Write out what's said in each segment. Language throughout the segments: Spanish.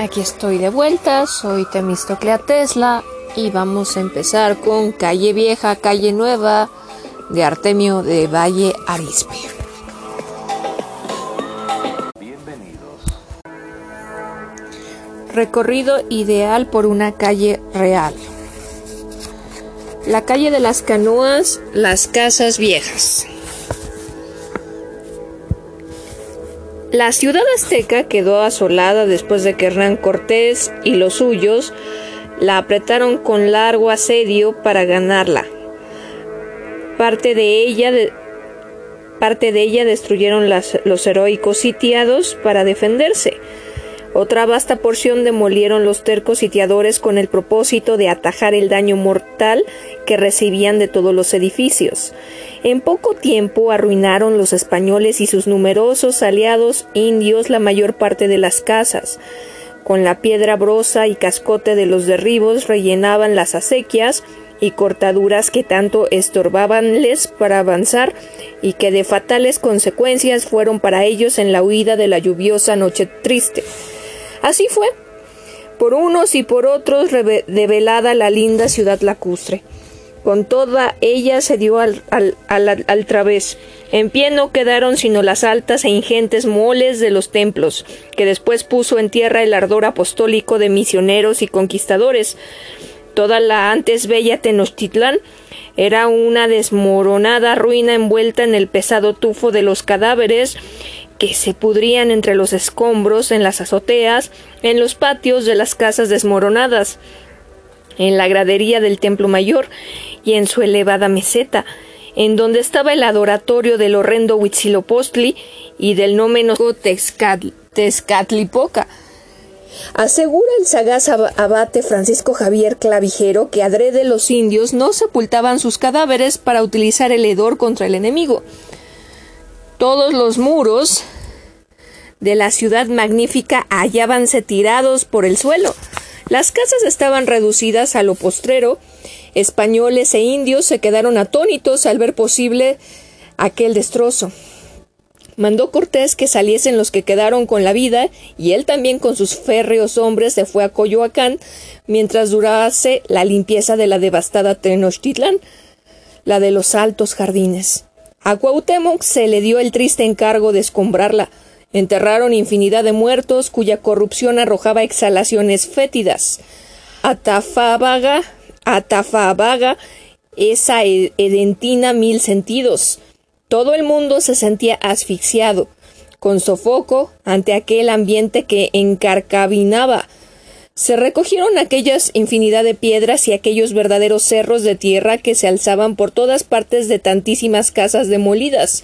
Aquí estoy de vuelta, soy Temistoclea Tesla y vamos a empezar con Calle Vieja, Calle Nueva de Artemio de Valle Arispe. Bienvenidos. Recorrido ideal por una calle real. La calle de las canoas, las casas viejas. La ciudad azteca quedó asolada después de que Hernán Cortés y los suyos la apretaron con largo asedio para ganarla. Parte de ella, parte de ella destruyeron los heroicos sitiados para defenderse. Otra vasta porción demolieron los tercos sitiadores con el propósito de atajar el daño mortal que recibían de todos los edificios. En poco tiempo arruinaron los españoles y sus numerosos aliados indios la mayor parte de las casas. Con la piedra brosa y cascote de los derribos rellenaban las acequias y cortaduras que tanto estorbabanles para avanzar y que de fatales consecuencias fueron para ellos en la huida de la lluviosa noche triste. Así fue, por unos y por otros develada la linda ciudad lacustre. Con toda ella se dio al, al, través. En pie no quedaron sino las altas e ingentes moles de los templos, que después puso en tierra el ardor apostólico de misioneros y conquistadores. Toda la antes bella Tenochtitlán era una desmoronada ruina envuelta en el pesado tufo de los cadáveres que se pudrían entre los escombros, en las azoteas, en los patios de las casas desmoronadas, en la gradería del templo mayor y en su elevada meseta, en donde estaba el adoratorio del horrendo Huitzilopochtli y del no menos Tezcatlipoca. Asegura el sagaz abate Francisco Javier Clavijero que adrede los indios no sepultaban sus cadáveres para utilizar el hedor contra el enemigo. Todos los muros de la ciudad magnífica hallábanse tirados por el suelo. Las casas estaban reducidas a lo postrero. Españoles e indios se quedaron atónitos al ver posible aquel destrozo. Mandó Cortés que saliesen los que quedaron con la vida, y él también con sus férreos hombres se fue a Coyoacán, mientras durase la limpieza de la devastada Tenochtitlán, la de los altos jardines. A Cuauhtémoc se le dio el triste encargo de escombrarla. Enterraron infinidad de muertos cuya corrupción arrojaba exhalaciones fétidas. Atafabaga, atafabaga, esa edentina mil sentidos. Todo el mundo se sentía asfixiado, con sofoco ante aquel ambiente que encarcabinaba se recogieron aquellas infinidad de piedras y aquellos verdaderos cerros de tierra que se alzaban por todas partes de tantísimas casas demolidas.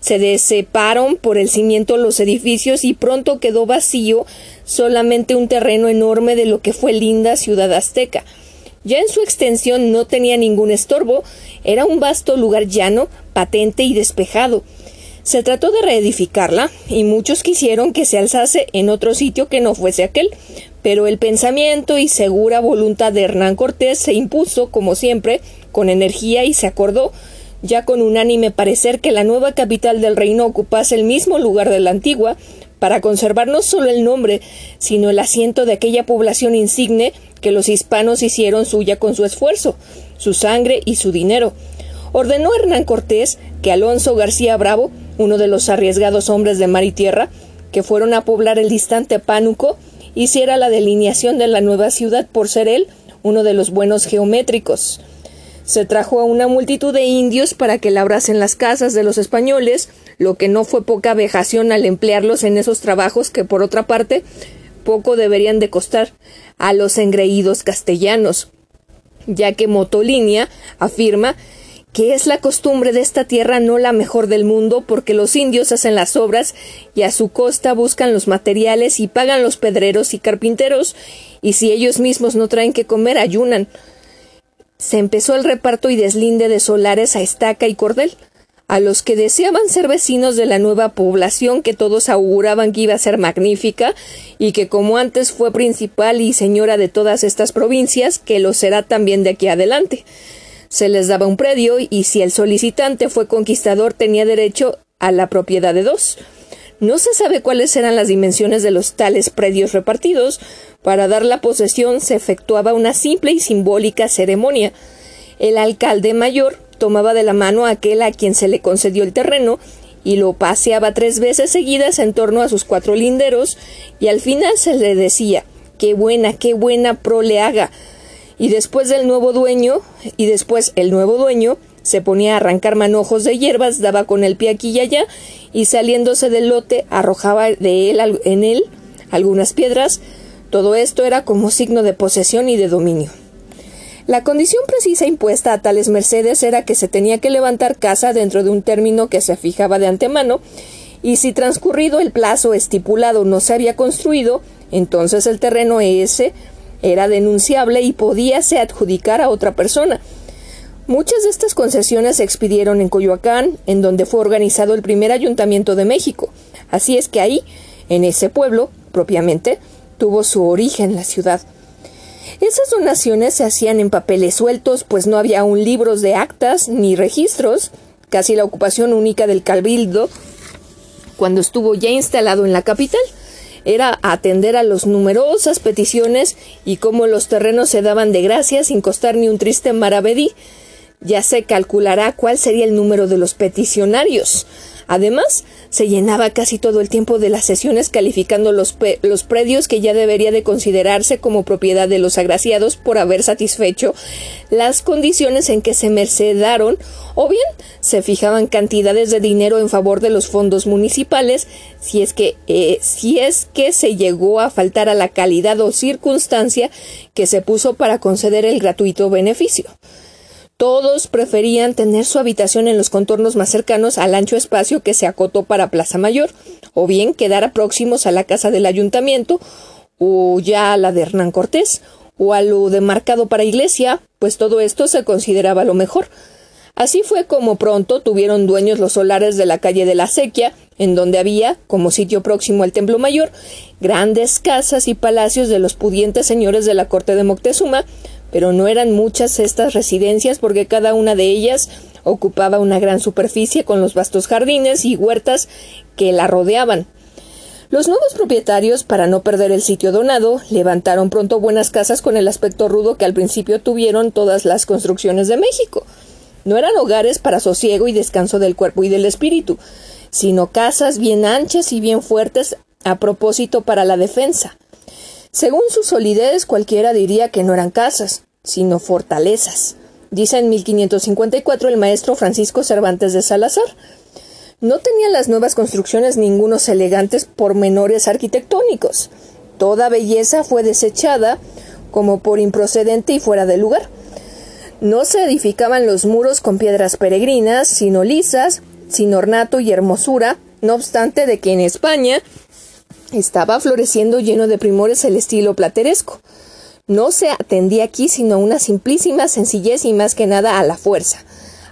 Se deseparon por el cimiento los edificios y pronto quedó vacío solamente un terreno enorme de lo que fue linda ciudad azteca. Ya en su extensión no tenía ningún estorbo, era un vasto lugar llano, patente y despejado. Se trató de reedificarla, y muchos quisieron que se alzase en otro sitio que no fuese aquel, pero el pensamiento y segura voluntad de Hernán Cortés se impuso, como siempre, con energía y se acordó, ya con unánime parecer, que la nueva capital del reino ocupase el mismo lugar de la antigua, para conservar no solo el nombre, sino el asiento de aquella población insigne que los hispanos hicieron suya con su esfuerzo, su sangre y su dinero. Ordenó Hernán Cortés que Alonso García Bravo, uno de los arriesgados hombres de mar y tierra, que fueron a poblar el distante Pánuco, hiciera la delineación de la nueva ciudad por ser él uno de los buenos geométricos. Se trajo a una multitud de indios para que labrasen las casas de los españoles, lo que no fue poca vejación al emplearlos en esos trabajos que, por otra parte, poco deberían de costar a los engreídos castellanos, ya que Motolinia afirma que es la costumbre de esta tierra no la mejor del mundo porque los indios hacen las obras y a su costa buscan los materiales y pagan los pedreros y carpinteros y si ellos mismos no traen que comer ayunan. Se empezó el reparto y deslinde de solares a estaca y cordel. A los que deseaban ser vecinos de la nueva población que todos auguraban que iba a ser magnífica y que como antes fue principal y señora de todas estas provincias, que lo será también de aquí adelante se les daba un predio y si el solicitante fue conquistador tenía derecho a la propiedad de dos. No se sabe cuáles eran las dimensiones de los tales predios repartidos. Para dar la posesión se efectuaba una simple y simbólica ceremonia. El alcalde mayor tomaba de la mano a aquel a quien se le concedió el terreno y lo paseaba tres veces seguidas en torno a sus cuatro linderos y al final se le decía qué buena, qué buena pro le haga. Y después del nuevo dueño, y después el nuevo dueño, se ponía a arrancar manojos de hierbas, daba con el pie aquí y allá, y saliéndose del lote arrojaba de él en él algunas piedras. Todo esto era como signo de posesión y de dominio. La condición precisa impuesta a tales mercedes era que se tenía que levantar casa dentro de un término que se fijaba de antemano, y si transcurrido el plazo estipulado no se había construido, entonces el terreno ese era denunciable y podíase adjudicar a otra persona, Muchas de estas concesiones se expidieron en Coyoacán, en donde fue organizado el primer ayuntamiento de México. Así es que ahí, en ese pueblo, propiamente, tuvo su origen la ciudad. Esas donaciones se hacían en papeles sueltos, pues no había aún libros de actas ni registros, casi la ocupación única del cabildo, cuando estuvo ya instalado en la capital, era atender a las numerosas peticiones y cómo los terrenos se daban de gracia sin costar ni un triste maravedí, ya se calculará cuál sería el número de los peticionarios. Además, se llenaba casi todo el tiempo de las sesiones calificando los, los, predios que ya debería de considerarse como propiedad de los agraciados por haber satisfecho las condiciones en que se mercedaron o bien se fijaban cantidades de dinero en favor de los fondos municipales si es que eh, si es que se llegó a faltar a la calidad o circunstancia que se puso para conceder el gratuito beneficio. Todos preferían tener su habitación en los contornos más cercanos al ancho espacio que se acotó para Plaza Mayor, o bien quedar próximos a la casa del ayuntamiento, o ya a la de Hernán Cortés, o a lo demarcado para iglesia, pues todo esto se consideraba lo mejor. Así fue como pronto tuvieron dueños los solares de la calle de la Sequia, en donde había, como sitio próximo al Templo Mayor, grandes casas y palacios de los pudientes señores de la corte de Moctezuma, pero no eran muchas estas residencias porque cada una de ellas ocupaba una gran superficie con los vastos jardines y huertas que la rodeaban. Los nuevos propietarios, para no perder el sitio donado, levantaron pronto buenas casas con el aspecto rudo que al principio tuvieron todas las construcciones de México. No eran hogares para sosiego y descanso del cuerpo y del espíritu, sino casas bien anchas y bien fuertes a propósito para la defensa. Según su solidez, cualquiera diría que no eran casas, sino fortalezas, dice en 1554 el maestro Francisco Cervantes de Salazar. No tenían las nuevas construcciones ningunos elegantes pormenores arquitectónicos. Toda belleza fue desechada como por improcedente y fuera de lugar. No se edificaban los muros con piedras peregrinas, sino lisas, sin ornato y hermosura, no obstante de que en España estaba floreciendo lleno de primores el estilo plateresco. No se atendía aquí sino una simplísima sencillez y más que nada a la fuerza.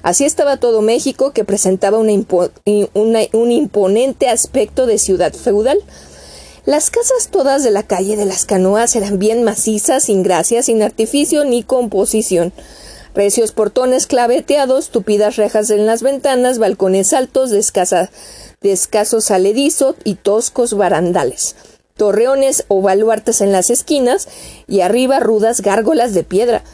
Así estaba todo México, que presentaba un imponente aspecto de ciudad feudal. Las casas todas de la calle de las canoas eran bien macizas, sin gracia, sin artificio ni composición. Recios portones claveteados, tupidas rejas en las ventanas, balcones altos de escasa de escaso saledizo y toscos barandales, torreones o baluartes en las esquinas y arriba rudas gárgolas de piedra,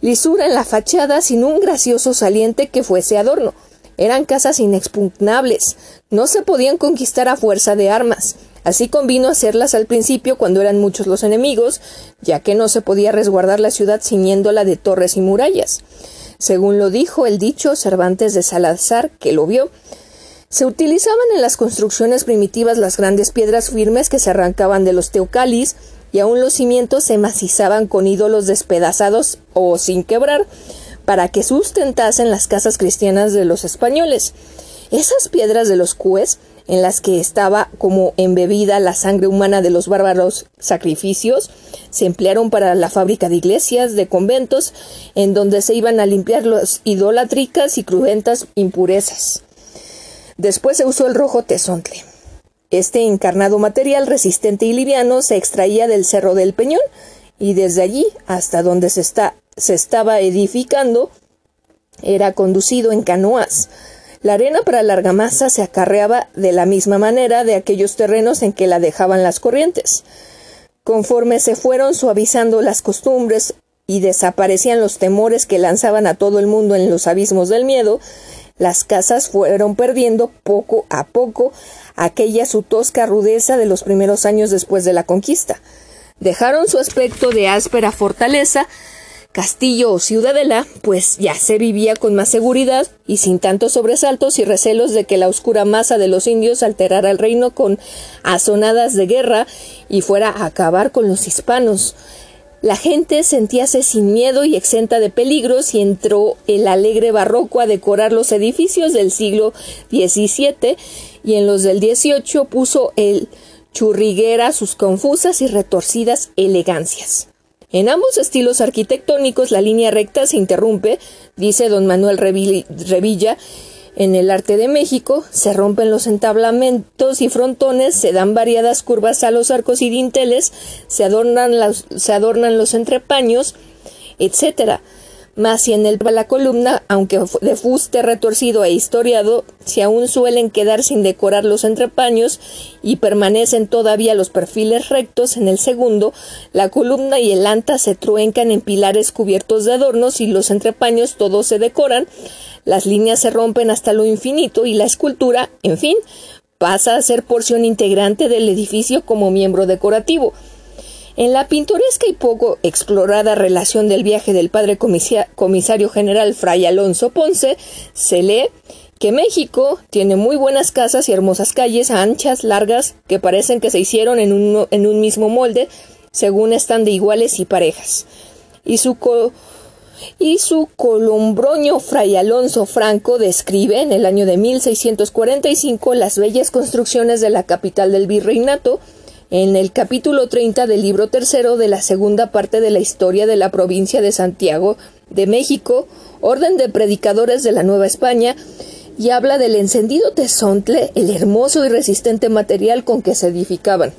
lisura en la fachada sin un gracioso saliente que fuese adorno. Eran casas inexpugnables, no se podían conquistar a fuerza de armas. Así convino hacerlas al principio cuando eran muchos los enemigos, ya que no se podía resguardar la ciudad ciñéndola de torres y murallas. Según lo dijo el dicho Cervantes de Salazar, que lo vio, se utilizaban en las construcciones primitivas las grandes piedras firmes que se arrancaban de los teocalis y aún los cimientos se macizaban con ídolos despedazados o sin quebrar para que sustentasen las casas cristianas de los españoles. Esas piedras de los cues, en las que estaba como embebida la sangre humana de los bárbaros sacrificios, se emplearon para la fábrica de iglesias, de conventos, en donde se iban a limpiar las idolátricas y cruentas impurezas. Después se usó el rojo tesontle. Este encarnado material resistente y liviano se extraía del cerro del Peñón y desde allí hasta donde se, se estaba edificando era conducido en canoas. La arena para la argamasa se acarreaba de la misma manera de aquellos terrenos en que la dejaban las corrientes. Conforme se fueron suavizando las costumbres y desaparecían los temores que lanzaban a todo el mundo en los abismos del miedo, las casas fueron perdiendo poco a poco aquella su tosca rudeza de los primeros años después de la conquista. Dejaron su aspecto de áspera fortaleza, castillo o ciudadela, pues ya se vivía con más seguridad y sin tantos sobresaltos y recelos de que la oscura masa de los indios alterara el reino con azonadas de guerra y fuera a acabar con los hispanos. La gente sentíase sin miedo y exenta de peligros y entró el alegre barroco a decorar los edificios del siglo XVII y en los del XVIII puso el churriguera sus confusas y retorcidas elegancias. En ambos estilos arquitectónicos la línea recta se interrumpe, dice don Manuel Revilla, en el arte de México se rompen los entablamentos y frontones, se dan variadas curvas a los arcos y dinteles, se adornan, se adornan los entrepaños, etc. Mas si en el, la columna, aunque de fuste retorcido e historiado, si aún suelen quedar sin decorar los entrepaños y permanecen todavía los perfiles rectos en el segundo, la columna y el anta se truencan en pilares cubiertos de adornos y los entrepaños todos se decoran, las líneas se rompen hasta lo infinito y la escultura, en fin, pasa a ser porción integrante del edificio como miembro decorativo. En la pintoresca y poco explorada relación del viaje del padre comisario general Fray Alonso Ponce, se lee que México tiene muy buenas casas y hermosas calles anchas, largas, que parecen que se hicieron en un, en un mismo molde, según están de iguales y parejas. Y su y su colombroño Fray Alonso Franco describe en el año de 1645 las bellas construcciones de la capital del virreinato en el capítulo 30 del libro tercero de la segunda parte de la historia de la provincia de Santiago de México, orden de predicadores de la Nueva España, y habla del encendido tesontle, el hermoso y resistente material con que se edificaban.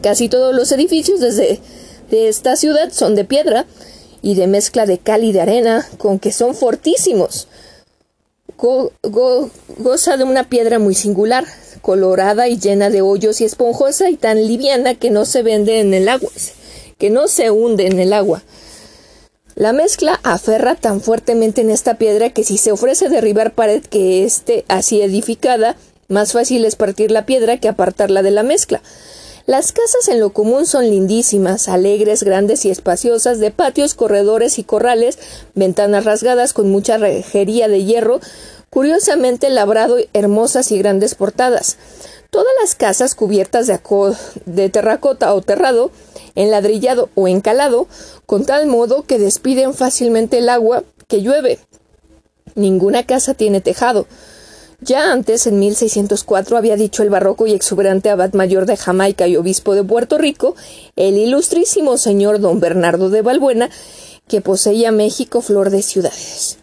Casi todos los edificios desde de esta ciudad son de piedra, y de mezcla de cal y de arena, con que son fortísimos. Goza de una piedra muy singular, colorada y llena de hoyos y esponjosa y tan liviana que no se vende en el agua, que no se hunde en el agua. La mezcla aferra tan fuertemente en esta piedra que si se ofrece derribar pared que esté así edificada, más fácil es partir la piedra que apartarla de la mezcla. Las casas en lo común son lindísimas, alegres, grandes y espaciosas, de patios, corredores y corrales, ventanas rasgadas con mucha rejería de hierro, curiosamente labrado, hermosas y grandes portadas. Todas las casas cubiertas de, de terracota o terrado, enladrillado o encalado, con tal modo que despiden fácilmente el agua que llueve. Ninguna casa tiene tejado. Ya antes, en 1604, había dicho el barroco y exuberante abad mayor de Jamaica y obispo de Puerto Rico, el ilustrísimo señor don Bernardo de Balbuena, que poseía México flor de ciudades.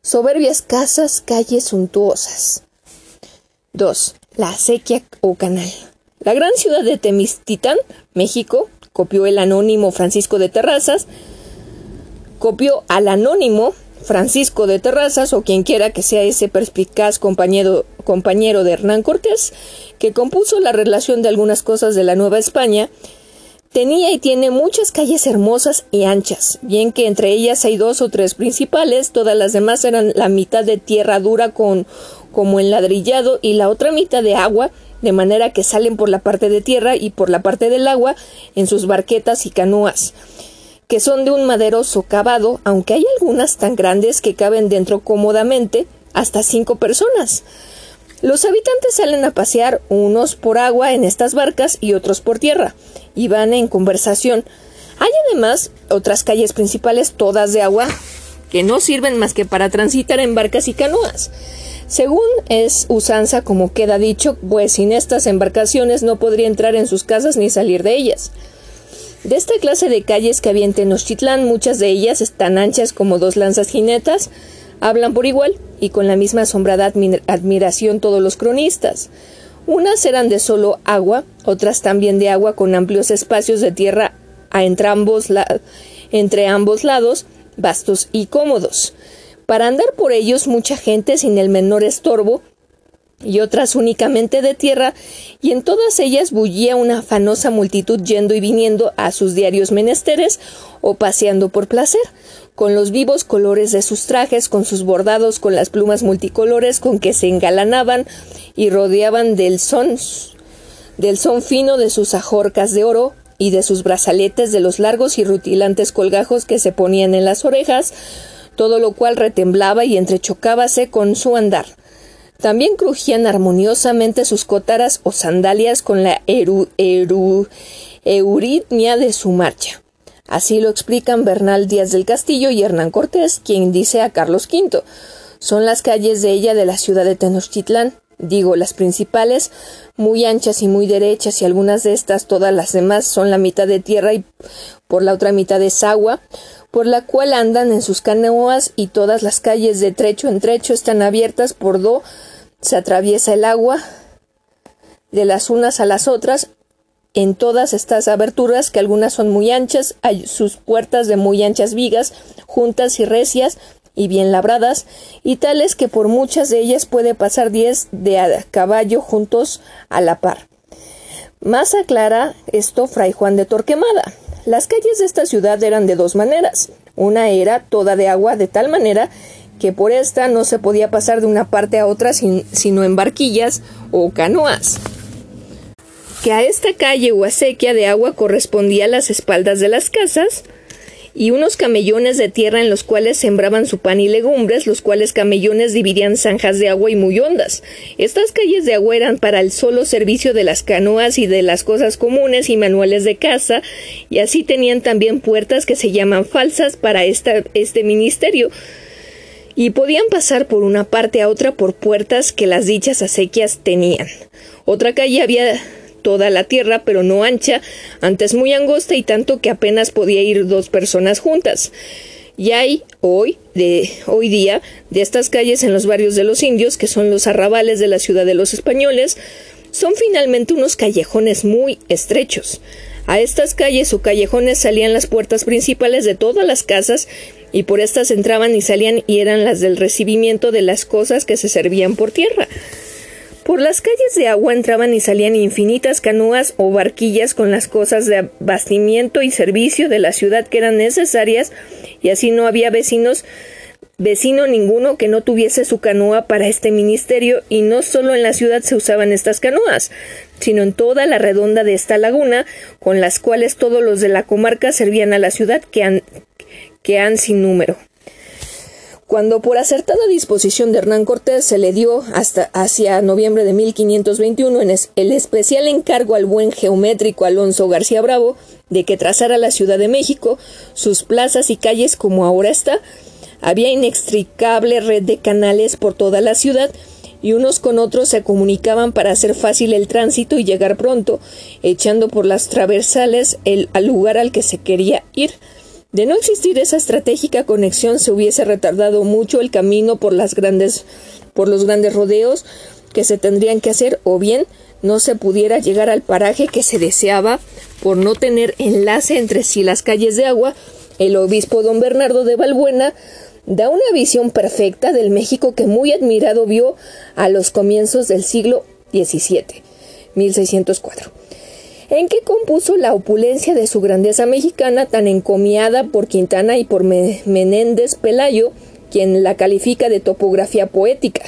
Soberbias casas, calles suntuosas. 2. La acequia o canal. La gran ciudad de Temistitán, México, copió el anónimo Francisco de Terrazas, copió al anónimo Francisco de Terrazas o quien quiera que sea ese perspicaz compañero, compañero de Hernán Cortés, que compuso la relación de algunas cosas de la Nueva España, tenía y tiene muchas calles hermosas y anchas, bien que entre ellas hay dos o tres principales, todas las demás eran la mitad de tierra dura con como enladrillado y la otra mitad de agua, de manera que salen por la parte de tierra y por la parte del agua en sus barquetas y canoas que son de un madero socavado, aunque hay algunas tan grandes que caben dentro cómodamente hasta cinco personas. Los habitantes salen a pasear unos por agua en estas barcas y otros por tierra, y van en conversación. Hay además otras calles principales todas de agua que no sirven más que para transitar en barcas y canoas. Según es usanza, como queda dicho, pues sin estas embarcaciones no podría entrar en sus casas ni salir de ellas. De esta clase de calles que había en Tenochtitlán, muchas de ellas están anchas como dos lanzas jinetas, hablan por igual y con la misma asombrada admiración todos los cronistas. Unas eran de solo agua, otras también de agua con amplios espacios de tierra a entre ambos lados, vastos y cómodos. para andar por ellos mucha gente sin el menor estorbo y otras únicamente de tierra, y en todas ellas bullía una afanosa multitud yendo y viniendo a sus diarios menesteres o paseando por placer, con los vivos colores de sus trajes, con sus bordados, con las plumas multicolores con que se engalanaban y rodeaban del son del son fino de sus ajorcas de oro y de sus brazaletes de los largos y rutilantes colgajos que se ponían en las orejas, todo lo cual retemblaba y entrechocábase con su andar. También crujían armoniosamente sus cotaras o sandalias con la euritmia de su marcha. Así lo explican Bernal Díaz del Castillo y Hernán Cortés, quien dice a Carlos V. Son las calles de ella de la ciudad de Tenochtitlán, digo las principales, muy anchas y muy derechas, y algunas de estas, todas las demás, son la mitad de tierra y por la otra mitad es agua, por la cual andan en sus canoas, y todas las calles de trecho en trecho están abiertas por do se atraviesa el agua de las unas a las otras, en todas estas aberturas, que algunas son muy anchas, hay sus puertas de muy anchas vigas, juntas y recias, y bien labradas, y tales que por muchas de ellas puede pasar diez de a caballo juntos a la par. Más aclara esto Fray Juan de Torquemada. Las calles de esta ciudad eran de dos maneras. Una era toda de agua de tal manera que por esta no se podía pasar de una parte a otra sino en barquillas o canoas. Que a esta calle o acequia de agua correspondía las espaldas de las casas, y unos camellones de tierra en los cuales sembraban su pan y legumbres, los cuales camellones dividían zanjas de agua y muy hondas. Estas calles de agua eran para el solo servicio de las canoas y de las cosas comunes y manuales de casa, y así tenían también puertas que se llaman falsas para esta, este ministerio, y podían pasar por una parte a otra por puertas que las dichas acequias tenían. Otra calle había toda la tierra, pero no ancha, antes muy angosta y tanto que apenas podía ir dos personas juntas. Y hay hoy, de hoy día, de estas calles en los barrios de los indios, que son los arrabales de la ciudad de los españoles, son finalmente unos callejones muy estrechos. A estas calles o callejones salían las puertas principales de todas las casas y por estas entraban y salían y eran las del recibimiento de las cosas que se servían por tierra. Por las calles de agua entraban y salían infinitas canoas o barquillas con las cosas de abastimiento y servicio de la ciudad que eran necesarias, y así no había vecinos vecino ninguno que no tuviese su canoa para este ministerio, y no solo en la ciudad se usaban estas canoas, sino en toda la redonda de esta laguna, con las cuales todos los de la comarca servían a la ciudad que que han sin número. Cuando por acertada disposición de Hernán Cortés se le dio hasta hacia noviembre de 1521 en el especial encargo al buen geométrico Alonso García Bravo de que trazara la Ciudad de México, sus plazas y calles como ahora está, había inextricable red de canales por toda la ciudad y unos con otros se comunicaban para hacer fácil el tránsito y llegar pronto, echando por las traversales el, al lugar al que se quería ir. De no existir esa estratégica conexión se hubiese retardado mucho el camino por las grandes por los grandes rodeos que se tendrían que hacer o bien no se pudiera llegar al paraje que se deseaba por no tener enlace entre sí las calles de agua, el obispo don Bernardo de Valbuena da una visión perfecta del México que muy admirado vio a los comienzos del siglo XVII, 1604 en que compuso la opulencia de su grandeza mexicana tan encomiada por Quintana y por Menéndez Pelayo, quien la califica de topografía poética.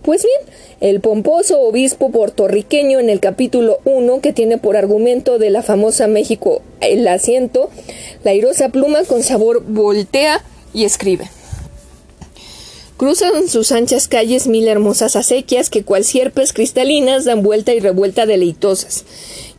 Pues bien, el pomposo obispo puertorriqueño en el capítulo 1, que tiene por argumento de la famosa México el asiento, la airosa pluma con sabor voltea y escribe. Cruzan sus anchas calles mil hermosas acequias que cual sierpes cristalinas dan vuelta y revuelta deleitosas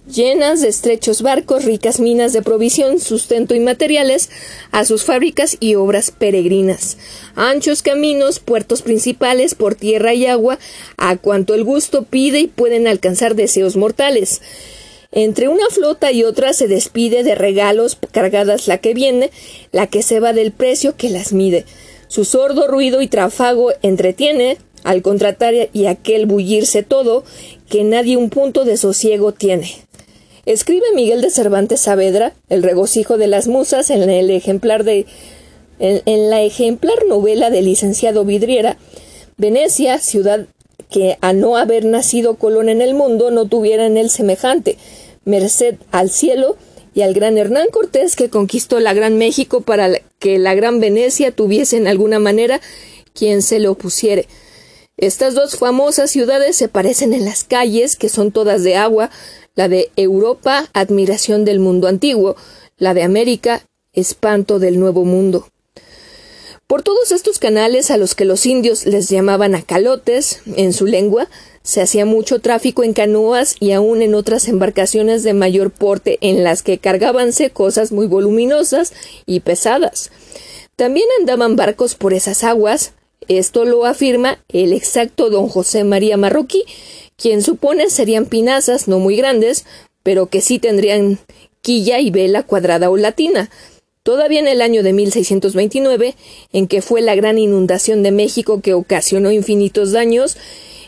llenas de estrechos barcos, ricas minas de provisión, sustento y materiales, a sus fábricas y obras peregrinas, anchos caminos, puertos principales por tierra y agua, a cuanto el gusto pide y pueden alcanzar deseos mortales. Entre una flota y otra se despide de regalos cargadas la que viene, la que se va del precio que las mide. Su sordo ruido y trafago entretiene, al contratar y aquel bullirse todo, que nadie un punto de sosiego tiene. Escribe Miguel de Cervantes Saavedra, El regocijo de las musas, en el ejemplar de En, la ejemplar novela del licenciado Vidriera, Venecia, ciudad que a no haber nacido Colón en el mundo no tuviera en él semejante, merced al cielo y al gran Hernán Cortés que conquistó la Gran México para que la Gran Venecia tuviese en alguna manera quien se le opusiere. Estas dos famosas ciudades se parecen en las calles, que son todas de agua, la de Europa, admiración del mundo antiguo, la de América, espanto del nuevo mundo. Por todos estos canales a los que los indios les llamaban acalotes en su lengua, se hacía mucho tráfico en canoas y aún en otras embarcaciones de mayor porte en las que cargábanse cosas muy voluminosas y pesadas. También andaban barcos por esas aguas, esto lo afirma el exacto don José María Marroquí, quien supone serían pinazas no muy grandes, pero que sí tendrían quilla y vela cuadrada o latina, Todavía en el año de 1629, en que fue la gran inundación de México que ocasionó infinitos daños,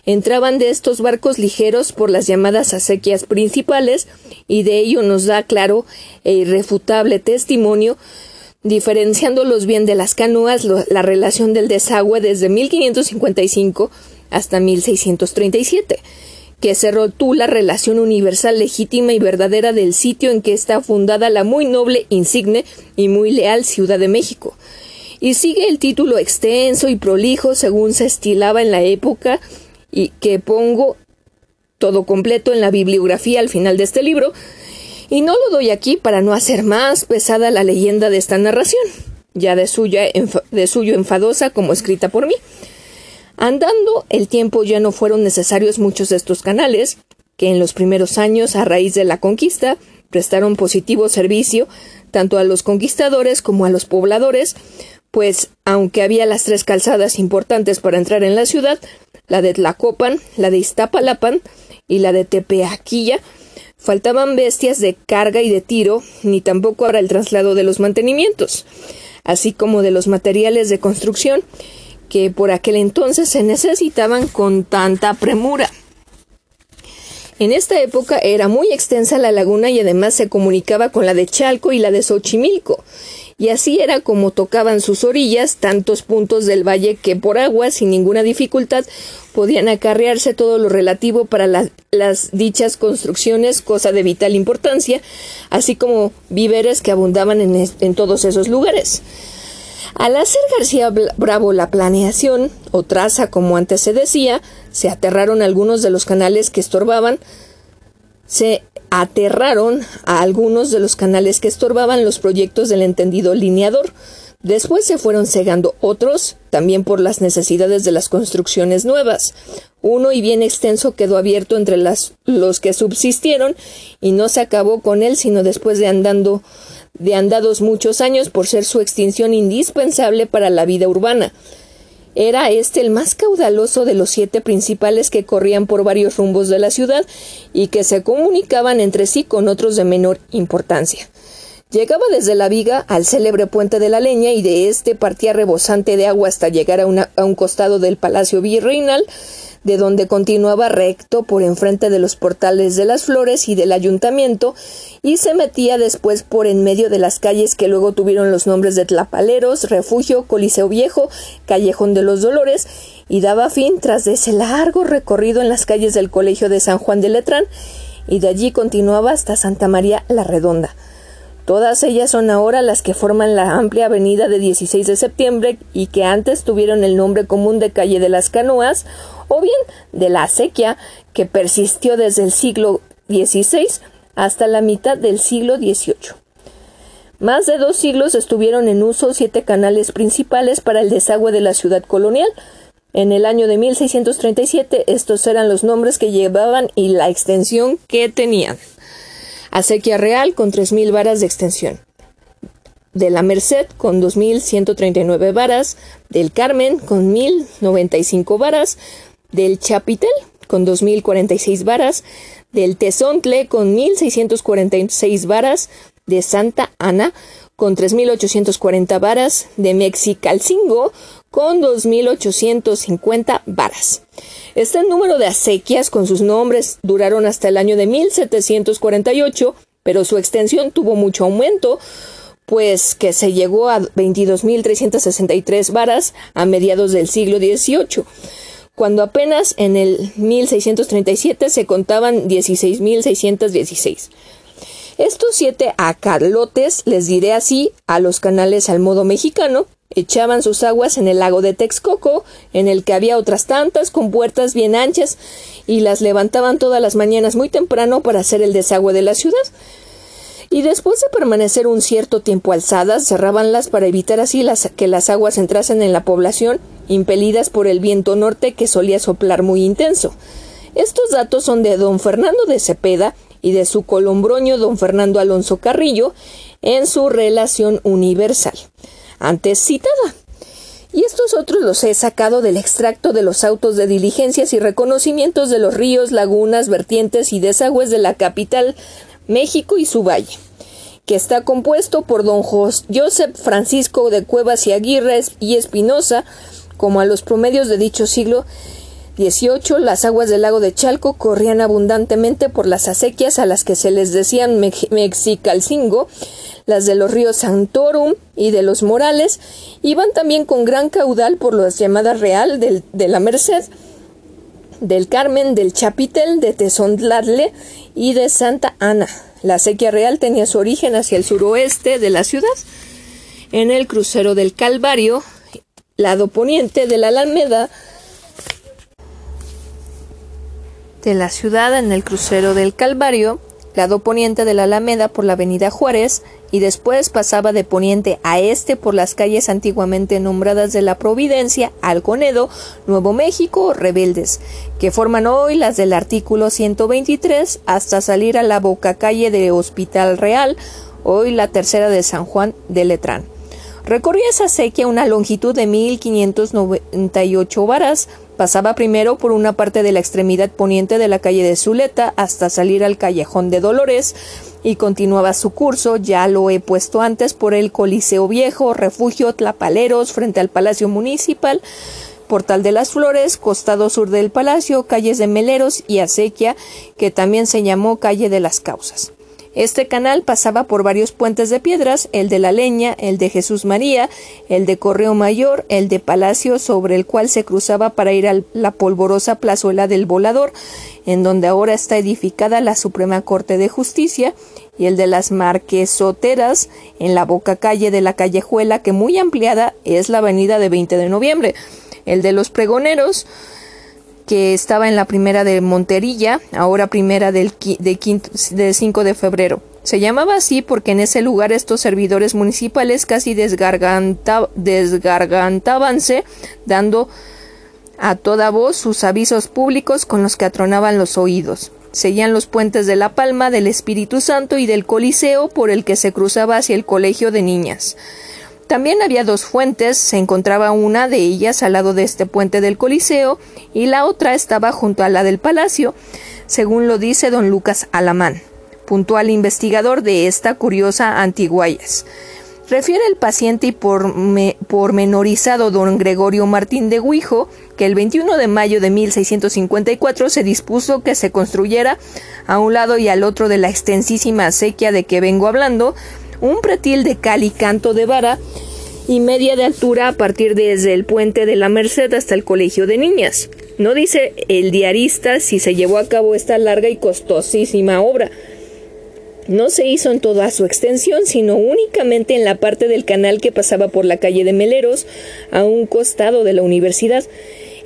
entraban de estos barcos ligeros por las llamadas acequias principales, y de ello nos da claro e irrefutable testimonio, diferenciándolos bien de las canoas, la relación del desagüe desde 1555 hasta 1637 que se rotula relación universal legítima y verdadera del sitio en que está fundada la muy noble, insigne y muy leal Ciudad de México. Y sigue el título extenso y prolijo según se estilaba en la época y que pongo todo completo en la bibliografía al final de este libro, y no lo doy aquí para no hacer más pesada la leyenda de esta narración, ya de, de suyo enfadosa como escrita por mí. Andando el tiempo ya no fueron necesarios muchos de estos canales, que en los primeros años, a raíz de la conquista, prestaron positivo servicio tanto a los conquistadores como a los pobladores, pues aunque había las tres calzadas importantes para entrar en la ciudad, la de Tlacopan, la de Iztapalapan y la de Tepeaquilla, faltaban bestias de carga y de tiro, ni tampoco habrá el traslado de los mantenimientos, así como de los materiales de construcción, que por aquel entonces se necesitaban con tanta premura. En esta época era muy extensa la laguna y además se comunicaba con la de Chalco y la de Xochimilco, y así era como tocaban sus orillas tantos puntos del valle que por agua, sin ninguna dificultad, podían acarrearse todo lo relativo para las dichas construcciones, cosa de vital importancia, así como víveres que abundaban en todos esos lugares. Al hacer García Bravo la planeación, o traza como antes se decía, se aterraron algunos de los canales que estorbaban, se aterraron a algunos de los canales que estorbaban los proyectos del entendido lineador. Después se fueron cegando otros, también por las necesidades de las construcciones nuevas. Uno y bien extenso quedó abierto entre las, los que subsistieron y no se acabó con él sino después de andando de andados muchos años por ser su extinción indispensable para la vida urbana. Era este el más caudaloso de los siete principales que corrían por varios rumbos de la ciudad y que se comunicaban entre sí con otros de menor importancia. Llegaba desde la viga al célebre puente de la leña y de este partía rebosante de agua hasta llegar a, a un costado del palacio virreinal de donde continuaba recto por enfrente de los portales de las flores y del ayuntamiento, y se metía después por en medio de las calles que luego tuvieron los nombres de Tlapaleros, Refugio, Coliseo Viejo, Callejón de los Dolores, y daba fin tras ese largo recorrido en las calles del Colegio de San Juan de Letrán, y de allí continuaba hasta Santa María la Redonda. Todas ellas son ahora las que forman la amplia avenida de 16 de septiembre y que antes tuvieron el nombre común de calle de las Canoas o bien de la acequia que persistió desde el siglo XVI hasta la mitad del siglo XVIII. Más de dos siglos estuvieron en uso siete canales principales para el desagüe de la ciudad colonial. En el año de 1637 estos eran los nombres que llevaban y la extensión que tenían. Acequia Real con 3.000 varas de extensión. De la Merced con 2.139 varas. Del Carmen con 1.095 varas. Del Chapitel con 2.046 varas. Del Tezontle con 1.646 varas. De Santa Ana con 3.840 varas. De Mexicalcingo con 2.850 varas. Este número de acequias con sus nombres duraron hasta el año de 1748, pero su extensión tuvo mucho aumento, pues que se llegó a 22.363 varas a mediados del siglo XVIII, cuando apenas en el 1637 se contaban 16.616. Estos siete acalotes, les diré así, a los canales al modo mexicano, echaban sus aguas en el lago de Texcoco, en el que había otras tantas con puertas bien anchas, y las levantaban todas las mañanas muy temprano para hacer el desagüe de la ciudad. Y después de permanecer un cierto tiempo alzadas, cerrabanlas para evitar así que las aguas entrasen en la población, impelidas por el viento norte que solía soplar muy intenso. Estos datos son de don Fernando de Cepeda y de su colombroño don Fernando Alonso Carrillo en su Relación Universal, antes citada. Y estos otros los he sacado del extracto de los autos de diligencias y reconocimientos de los ríos, lagunas, vertientes y desagües de la capital México y su valle, que está compuesto por don Joseph Francisco de Cuevas y Aguirre y Espinosa, como a los promedios de dicho siglo 18, las aguas del lago de Chalco corrían abundantemente por las acequias a las que se les decían Mexicalcingo, las de los ríos Santorum y de los Morales, iban también con gran caudal por las llamadas Real de la Merced, del Carmen, del Chapitel, de Tezondladle y de Santa Ana. La acequia real tenía su origen hacia el suroeste de la ciudad, en el crucero del Calvario, lado poniente de la Alameda, de la ciudad en el crucero del Calvario, lado poniente de la Alameda por la avenida Juárez, y después pasaba de poniente a este por las calles antiguamente nombradas de la Providencia, Alconedo, Nuevo México, Rebeldes, que forman hoy las del artículo 123 hasta salir a la boca calle de Hospital Real, hoy la tercera de San Juan de Letrán. Recorría esa sequía una longitud de 1598 varas, pasaba primero por una parte de la extremidad poniente de la calle de Zuleta hasta salir al callejón de Dolores y continuaba su curso, ya lo he puesto antes, por el Coliseo Viejo, Refugio Tlapaleros frente al Palacio Municipal, Portal de las Flores, costado sur del palacio, calles de Meleros y Acequia, que también se llamó calle de las Causas. Este canal pasaba por varios puentes de piedras, el de la Leña, el de Jesús María, el de Correo Mayor, el de Palacio, sobre el cual se cruzaba para ir a la polvorosa plazuela del Volador, en donde ahora está edificada la Suprema Corte de Justicia, y el de las Marquesoteras, en la boca calle de la callejuela, que muy ampliada es la avenida de 20 de noviembre, el de los Pregoneros, que estaba en la primera de Monterilla, ahora primera del, de 5 de febrero. Se llamaba así porque en ese lugar estos servidores municipales casi desgargantábanse, dando a toda voz sus avisos públicos con los que atronaban los oídos. Seguían los puentes de la Palma, del Espíritu Santo y del Coliseo por el que se cruzaba hacia el colegio de niñas. También había dos fuentes, se encontraba una de ellas al lado de este puente del Coliseo y la otra estaba junto a la del Palacio, según lo dice don Lucas Alamán, puntual investigador de esta curiosa antiguayas. Refiere el paciente y pormenorizado don Gregorio Martín de Guijo que el 21 de mayo de 1654 se dispuso que se construyera a un lado y al otro de la extensísima acequia de que vengo hablando un pretil de cal y canto de vara y media de altura a partir desde el puente de la Merced hasta el colegio de niñas. No dice el diarista si se llevó a cabo esta larga y costosísima obra. No se hizo en toda su extensión, sino únicamente en la parte del canal que pasaba por la calle de Meleros, a un costado de la universidad.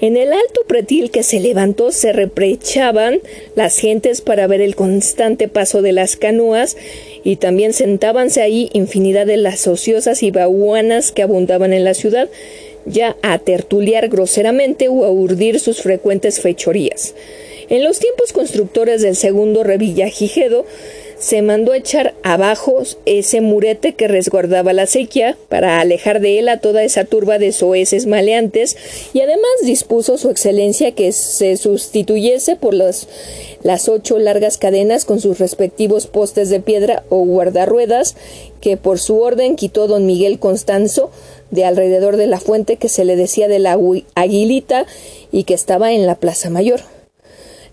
En el alto pretil que se levantó se reprechaban las gentes para ver el constante paso de las canoas y también sentábanse ahí infinidad de las ociosas y bahuanas que abundaban en la ciudad, ya a tertuliar groseramente o a urdir sus frecuentes fechorías. En los tiempos constructores del segundo Revillagigedo, se mandó echar abajo ese murete que resguardaba la sequía para alejar de él a toda esa turba de soeces maleantes y además dispuso su excelencia que se sustituyese por las ocho largas cadenas con sus respectivos postes de piedra o guardarruedas que por su orden quitó don Miguel Constanzo de alrededor de la fuente que se le decía de la Aguilita y que estaba en la Plaza Mayor.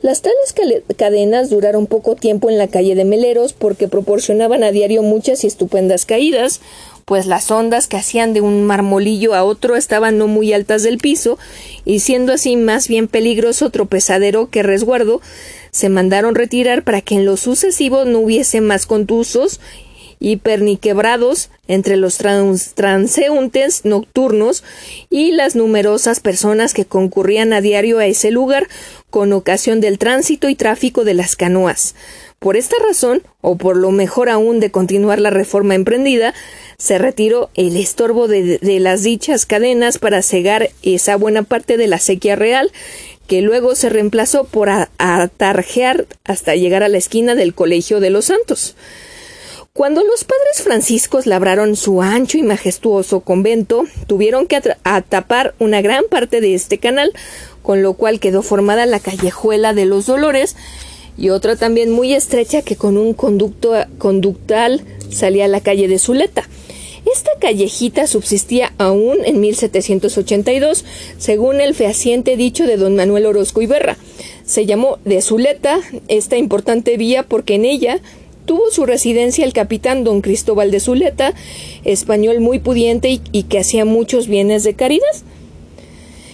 Las tales cadenas duraron poco tiempo en la calle de Meleros porque proporcionaban a diario muchas y estupendas caídas, pues las ondas que hacían de un marmolillo a otro estaban no muy altas del piso, y siendo así más bien peligroso tropezadero que resguardo, se mandaron retirar para que en lo sucesivo no hubiese más contusos y perniquebrados entre los transeúntes nocturnos y las numerosas personas que concurrían a diario a ese lugar con ocasión del tránsito y tráfico de las canoas. Por esta razón, o por lo mejor aún de continuar la reforma emprendida, se retiró el estorbo de, de, las dichas cadenas para cegar esa buena parte de la sequía real, que luego se reemplazó por atarjear hasta llegar a la esquina del Colegio de los Santos. Cuando los padres franciscos labraron su ancho y majestuoso convento, tuvieron que atapar una gran parte de este canal, con lo cual quedó formada la callejuela de los Dolores y otra también muy estrecha que con un conducto conductal salía a la calle de Zuleta. Esta callejita subsistía aún en 1782, según el fehaciente dicho de don Manuel Orozco Iberra. Se llamó de Zuleta esta importante vía porque en ella tuvo su residencia el capitán don Cristóbal de Zuleta, español muy pudiente y, que hacía muchos bienes de caridad,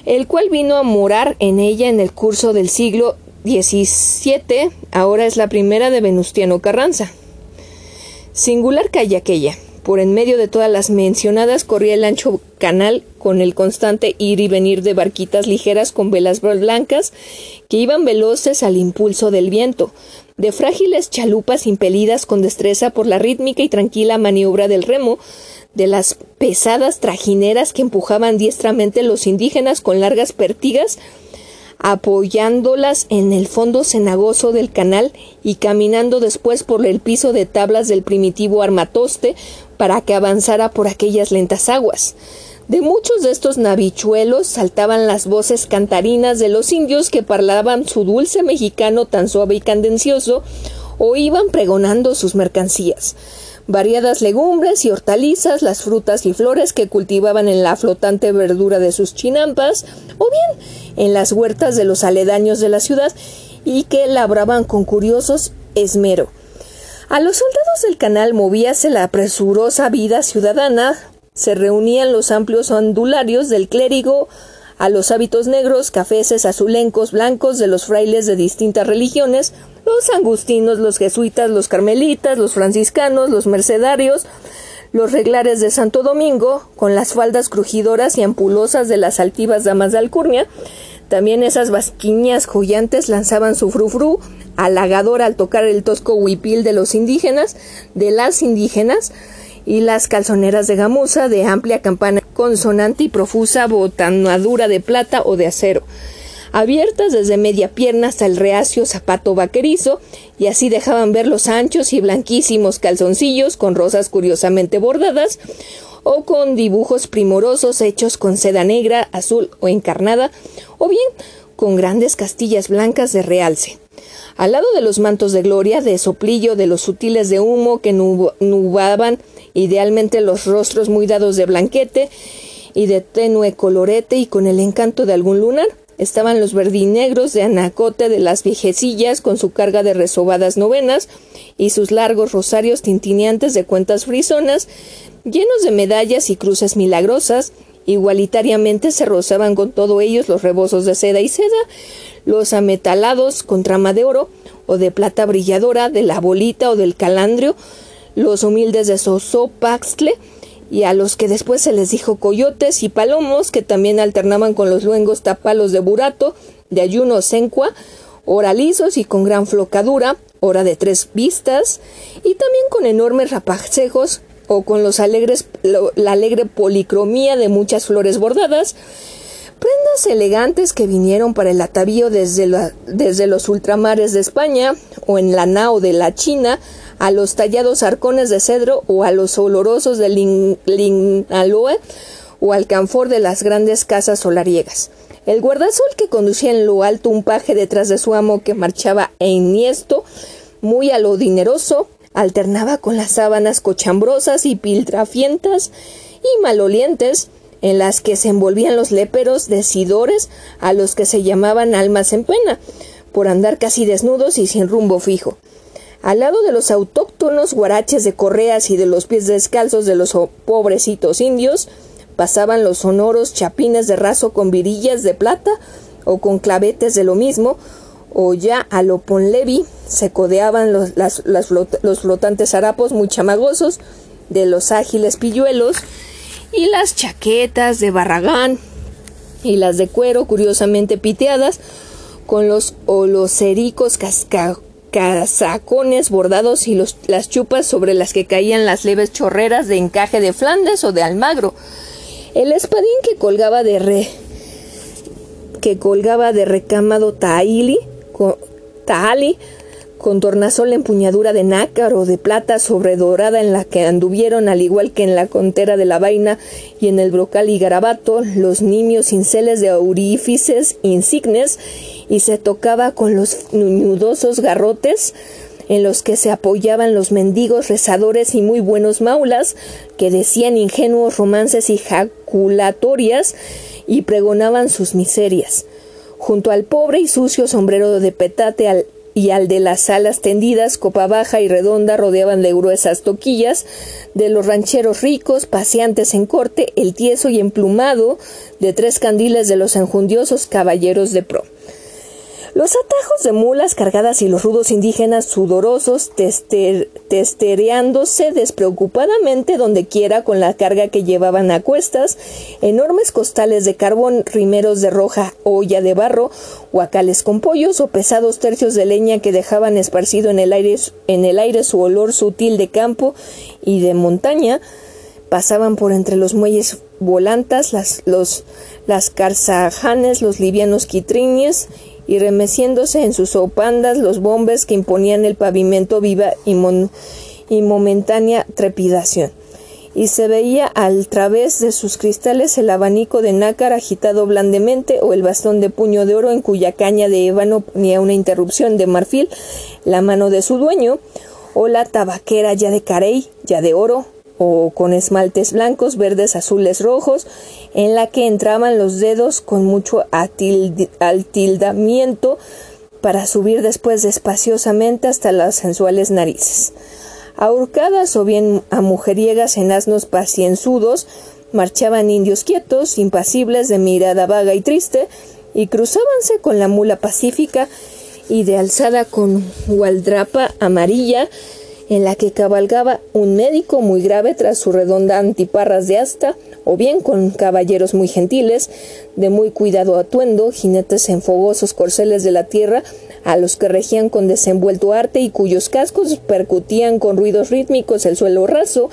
el cual vino a morar en ella en el curso del siglo XVII, ahora es la primera de Venustiano Carranza. Singular calle aquella. Por en medio de todas las mencionadas corría el ancho canal con el constante ir y venir de barquitas ligeras con velas blancas que iban veloces al impulso del viento, de frágiles chalupas impelidas con destreza por la rítmica y tranquila maniobra del remo, de las pesadas trajineras que empujaban diestramente los indígenas con largas pertigas, apoyándolas en el fondo cenagoso del canal y caminando después por el piso de tablas del primitivo armatoste para que avanzara por aquellas lentas aguas. De muchos de estos navichuelos saltaban las voces cantarinas de los indios que parlaban su dulce mexicano tan suave y candencioso, o iban pregonando sus mercancías. Variadas legumbres y hortalizas, las frutas y flores que cultivaban en la flotante verdura de sus chinampas, o bien en las huertas de los aledaños de la ciudad, y que labraban con curiosos esmero. A los soldados del canal movíase la presurosa vida ciudadana, se reunían los amplios ondularios del clérigo a los hábitos negros, cafeses, azulencos, blancos de los frailes de distintas religiones, los angustinos, los jesuitas, los carmelitas, los franciscanos, los mercedarios, los reglares de Santo Domingo, con las faldas crujidoras y ampulosas de las altivas damas de Alcurnia, también esas vasquiñas joyantes lanzaban su frufru halagador al tocar el tosco huipil de los indígenas, de las indígenas, y las calzoneras de gamuza de amplia campana consonante y profusa botanadura de plata o de acero, abiertas desde media pierna hasta el reacio zapato vaquerizo, y así dejaban ver los anchos y blanquísimos calzoncillos con rosas curiosamente bordadas, o con dibujos primorosos hechos con seda negra, azul o encarnada, o bien con grandes castillas blancas de realce. Al lado de los mantos de gloria, de soplillo, de los sutiles de humo que nubaban idealmente los rostros muy dados de blanquete y de tenue colorete y con el encanto de algún lunar. Estaban los verdinegros de anacote de las viejecillas con su carga de resobadas novenas y sus largos rosarios tintineantes de cuentas frisonas, llenos de medallas y cruces milagrosas, igualitariamente se rozaban con todo ellos los rebozos de seda y seda, los ametalados con trama de oro o de plata brilladora, de la bolita o del calandrio, los humildes de Sosopaxtle, y a los que después se les dijo coyotes y palomos, que también alternaban con los luengos tapalos de burato, de ayuno sencua, ora lisos y con gran flocadura, hora de tres vistas, y también con enormes rapacejos o con los alegres, la alegre policromía de muchas flores bordadas, prendas elegantes que vinieron para el atavío desde, desde los ultramares de España o en la nao de la China, a los tallados arcones de cedro o a los olorosos de linaloe o al canfor de las grandes casas solariegas. El guardasol que conducía en lo alto un paje detrás de su amo que marchaba enhiesto, muy a lo dineroso, alternaba con las sábanas cochambrosas y piltrafientas y malolientes en las que se envolvían los léperos decidores a los que se llamaban almas en pena, por andar casi desnudos y sin rumbo fijo. Al lado de los autóctonos guaraches de correas y de los pies descalzos de los pobrecitos indios, pasaban los sonoros chapines de raso con virillas de plata o con clavetes de lo mismo, o ya a lo ponlevi se codeaban los, los flotantes harapos muy chamagosos de los ágiles pilluelos y las chaquetas de barragán y las de cuero curiosamente piteadas con los olosericos casacones bordados y los, las chupas sobre las que caían las leves chorreras de encaje de Flandes o de Almagro. El espadín que colgaba de re, que colgaba de recamado taili, taali con tornasol empuñadura de nácar o de plata sobredorada en la que anduvieron, al igual que en la contera de la vaina y en el brocal y garabato, los niños cinceles de aurífices insignes, y se tocaba con los nudosos garrotes en los que se apoyaban los mendigos rezadores y muy buenos maulas, que decían ingenuos romances y jaculatorias y pregonaban sus miserias. Junto al pobre y sucio sombrero de petate al y al de las alas tendidas, copa baja y redonda, rodeaban de gruesas toquillas, de los rancheros ricos, paseantes en corte, el tieso y emplumado de tres candiles de los enjundiosos caballeros de pro. Los atajos de mulas cargadas y los rudos indígenas sudorosos testereándose despreocupadamente dondequiera con la carga que llevaban a cuestas, enormes costales de carbón, rimeros de roja olla de barro, huacales con pollos o pesados tercios de leña que dejaban esparcido en el aire, en el aire su olor sutil de campo y de montaña, pasaban por entre los muelles volantas, las, los, las carzajanes, los livianos quitriñes y remeciéndose en sus opandas los bombes que imponían el pavimento viva y, y momentánea trepidación. Y se veía al través de sus cristales el abanico de nácar agitado blandamente o el bastón de puño de oro en cuya caña de ébano ponía una interrupción de marfil la mano de su dueño, o la tabaquera ya de carey, ya de oro, o con esmaltes blancos, verdes, azules, rojos, en la que entraban los dedos con mucho atildamiento para subir después despaciosamente hasta las sensuales narices. Ahorcadas o bien a mujeriegas en asnos pacienzudos, marchaban indios quietos, impasibles, de mirada vaga y triste, y cruzábanse con la mula pacífica y de alzada con gualdrapa amarilla, en la que cabalgaba un médico muy grave tras su redonda antiparras de asta, o bien con caballeros muy gentiles, de muy cuidado atuendo, jinetes en fogosos corceles de la tierra, a los que regían con desenvuelto arte y cuyos cascos percutían con ruidos rítmicos el suelo raso,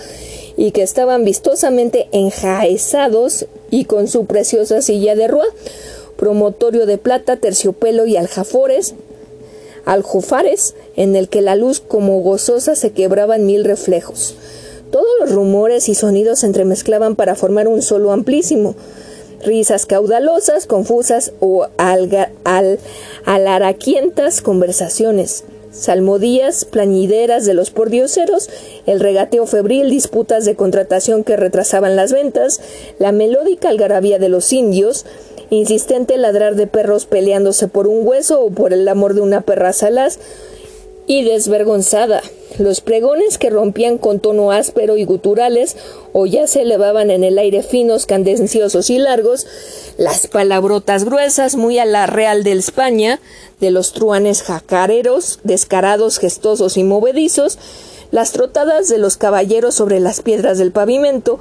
y que estaban vistosamente enjaezados y con su preciosa silla de rua, promotorio de plata, terciopelo y aljafores, aljofares, en el que la luz como gozosa se quebraba en mil reflejos. Todos los rumores y sonidos se entremezclaban para formar un solo amplísimo. Risas caudalosas, confusas o al, alaraquientas conversaciones, salmodías plañideras de los pordioseros, el regateo febril, disputas de contratación que retrasaban las ventas, la melódica algarabía de los indios, insistente ladrar de perros peleándose por un hueso o por el amor de una perra salaz, y desvergonzada. Los pregones que rompían con tono áspero y guturales o ya se elevaban en el aire finos, candenciosos y largos, las palabrotas gruesas muy a la real de España, de los truanes jacareros, descarados, gestosos y movedizos, las trotadas de los caballeros sobre las piedras del pavimento,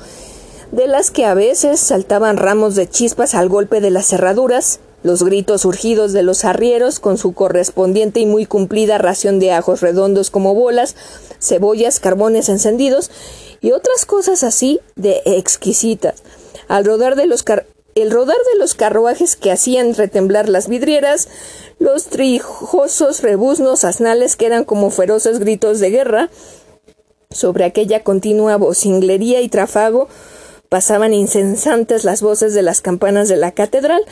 de las que a veces saltaban ramos de chispas al golpe de las cerraduras, los gritos urgidos de los arrieros con su correspondiente y muy cumplida ración de ajos redondos como bolas, cebollas, carbones encendidos y otras cosas así de exquisitas. Al rodar de los el rodar de los carruajes que hacían retemblar las vidrieras, los trijosos rebuznos asnales que eran como feroces gritos de guerra, sobre aquella continua vocinglería y trafago pasaban incesantes las voces de las campanas de la catedral,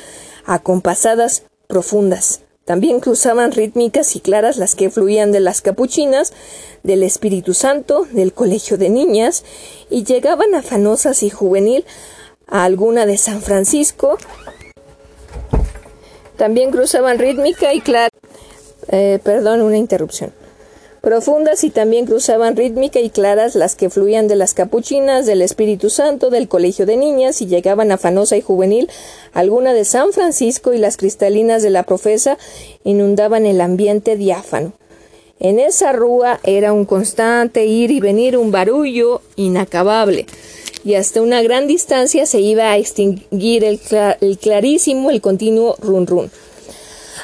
acompasadas, profundas. También cruzaban rítmicas y claras las que fluían de las capuchinas, del Espíritu Santo, del Colegio de Niñas, y llegaban afanosas y juvenil a alguna de San Francisco. También cruzaban rítmica y clara Eh, perdón, una interrupción. Profundas y también cruzaban rítmica y claras las que fluían de las capuchinas, del Espíritu Santo, del Colegio de Niñas y llegaban afanosa y juvenil alguna de San Francisco y las cristalinas de la profesa inundaban el ambiente diáfano. En esa rúa era un constante ir y venir un barullo inacabable y hasta una gran distancia se iba a extinguir el, clarísimo, el continuo run run.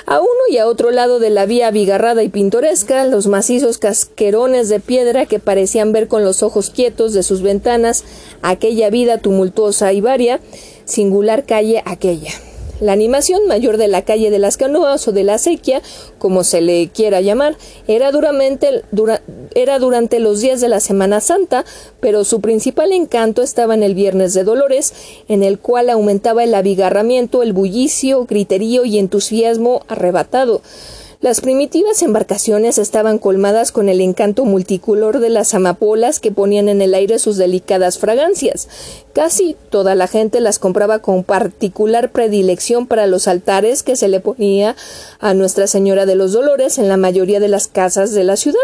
A uno y a otro lado de la vía abigarrada y pintoresca, los macizos casquerones de piedra que parecían ver con los ojos quietos de sus ventanas aquella vida tumultuosa y varia, singular calle aquella. La animación mayor de la calle de las canoas o de la acequia, como se le quiera llamar, era, duramente, era durante los días de la Semana Santa, pero su principal encanto estaba en el Viernes de Dolores, en el cual aumentaba el abigarramiento, el bullicio, griterío y entusiasmo arrebatado. Las primitivas embarcaciones estaban colmadas con el encanto multicolor de las amapolas que ponían en el aire sus delicadas fragancias. Casi toda la gente las compraba con particular predilección para los altares que se le ponía a Nuestra Señora de los Dolores en la mayoría de las casas de la ciudad.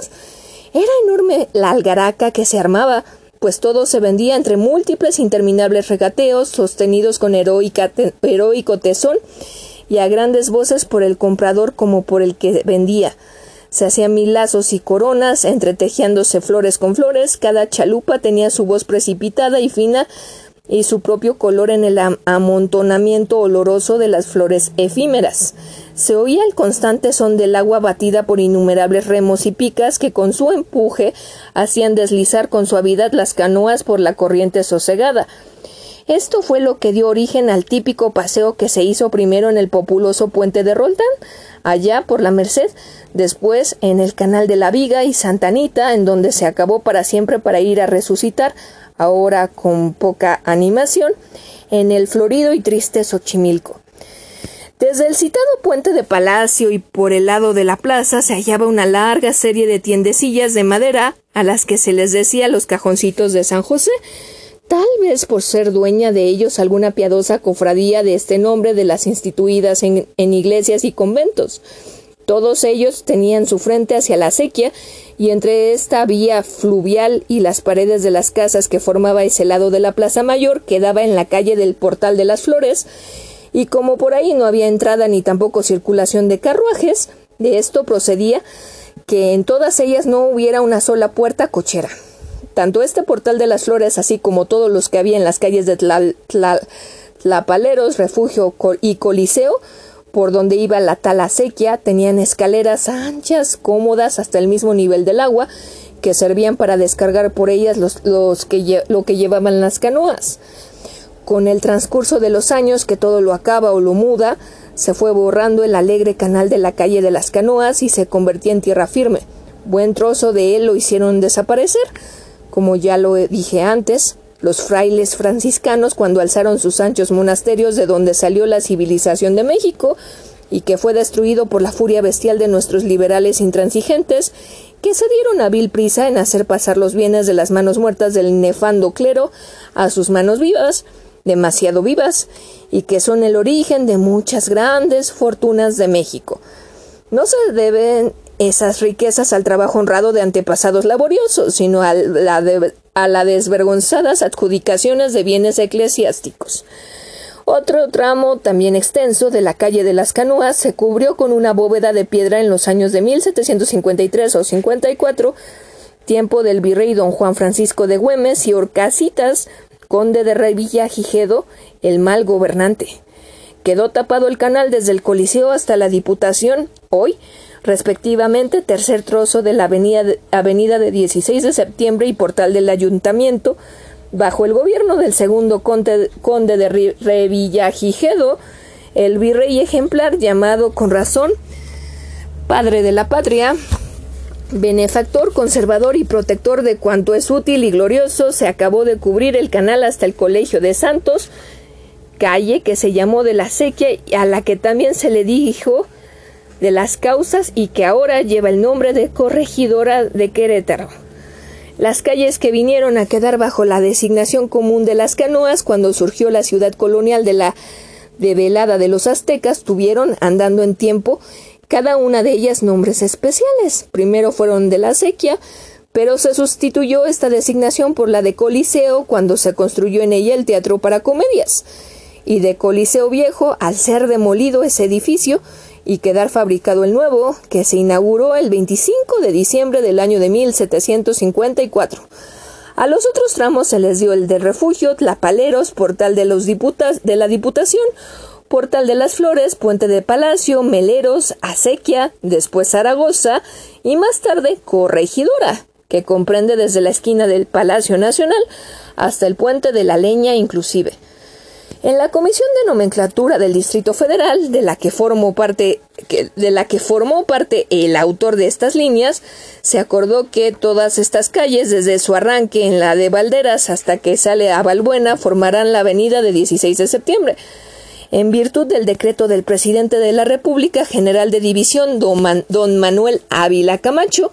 Era enorme la algaraca que se armaba, pues todo se vendía entre múltiples interminables regateos sostenidos con heroico tesón y a grandes voces por el comprador como por el que vendía. Se hacían mil lazos y coronas, entretejiándose flores con flores, cada chalupa tenía su voz precipitada y fina y su propio color en el amontonamiento oloroso de las flores efímeras. Se oía el constante son del agua batida por innumerables remos y picas que con su empuje hacían deslizar con suavidad las canoas por la corriente sosegada. Esto fue lo que dio origen al típico paseo que se hizo primero en el populoso puente de Roldán, allá por la Merced, después en el canal de la Viga y Santa Anita, en donde se acabó para siempre para ir a resucitar, ahora con poca animación, en el florido y triste Xochimilco. Desde el citado puente de Palacio y por el lado de la plaza se hallaba una larga serie de tiendecillas de madera a las que se les decía los cajoncitos de San José, tal vez por ser dueña de ellos alguna piadosa cofradía de este nombre de las instituidas en, iglesias y conventos. Todos ellos tenían su frente hacia la acequia, y entre esta vía fluvial y las paredes de las casas que formaba ese lado de la Plaza Mayor quedaba en la calle del Portal de las Flores, y como por ahí no había entrada ni tampoco circulación de carruajes, de esto procedía que en todas ellas no hubiera una sola puerta cochera. Tanto este portal de las flores, así como todos los que había en las calles de Tlapaleros, Refugio y Coliseo, por donde iba la talasequia, tenían escaleras anchas, cómodas, hasta el mismo nivel del agua, que servían para descargar por ellas los, los que lo que llevaban las canoas. Con el transcurso de los años, que todo lo acaba o lo muda, se fue borrando el alegre canal de la calle de las canoas y se convertía en tierra firme. Buen trozo de él lo hicieron desaparecer, como ya lo dije antes, los frailes franciscanos cuando alzaron sus anchos monasterios de donde salió la civilización de México y que fue destruido por la furia bestial de nuestros liberales intransigentes, que se dieron a vil prisa en hacer pasar los bienes de las manos muertas del nefando clero a sus manos vivas, demasiado vivas, y que son el origen de muchas grandes fortunas de México. No se deben esas riquezas al trabajo honrado de antepasados laboriosos, sino a la, a desvergonzadas adjudicaciones de bienes eclesiásticos. Otro tramo, también extenso, de la calle de las Canoas se cubrió con una bóveda de piedra en los años de 1753 o 54, tiempo del virrey don Juan Francisco de Güemes y Orcasitas, conde de Revilla Gijedo, el mal gobernante. Quedó tapado el canal desde el Coliseo hasta la Diputación, hoy respectivamente tercer trozo de la avenida de, avenida de 16 de septiembre y portal del ayuntamiento, bajo el gobierno del segundo conde, conde de Revillagigedo, el virrey ejemplar llamado con razón padre de la patria, benefactor, conservador y protector de cuanto es útil y glorioso, se acabó de cubrir el canal hasta el Colegio de Santos, calle que se llamó de la Sequia, a la que también se le dijo de las causas y que ahora lleva el nombre de Corregidora de Querétaro. Las calles que vinieron a quedar bajo la designación común de las canoas cuando surgió la ciudad colonial de la develada de los aztecas tuvieron, andando en tiempo, cada una de ellas nombres especiales. Primero fueron de la acequia, pero se sustituyó esta designación por la de Coliseo cuando se construyó en ella el teatro para comedias. Y de Coliseo Viejo, al ser demolido ese edificio y quedar fabricado el nuevo, que se inauguró el 25 de diciembre del año de 1754. A los otros tramos se les dio el de refugio, Tlapaleros, portal de, los diputas, de la Diputación, Portal de las Flores, Puente de Palacio, Meleros, Acequia, después Zaragoza y más tarde Corregidora, que comprende desde la esquina del Palacio Nacional hasta el Puente de la Leña inclusive. En la Comisión de Nomenclatura del Distrito Federal, de la que formó parte, de la que formó parte el autor de estas líneas, se acordó que todas estas calles, desde su arranque en la de Valderas hasta que sale a Valbuena, formarán la avenida de 16 de septiembre en virtud del decreto del presidente de la República General de División, don, Manuel Ávila Camacho,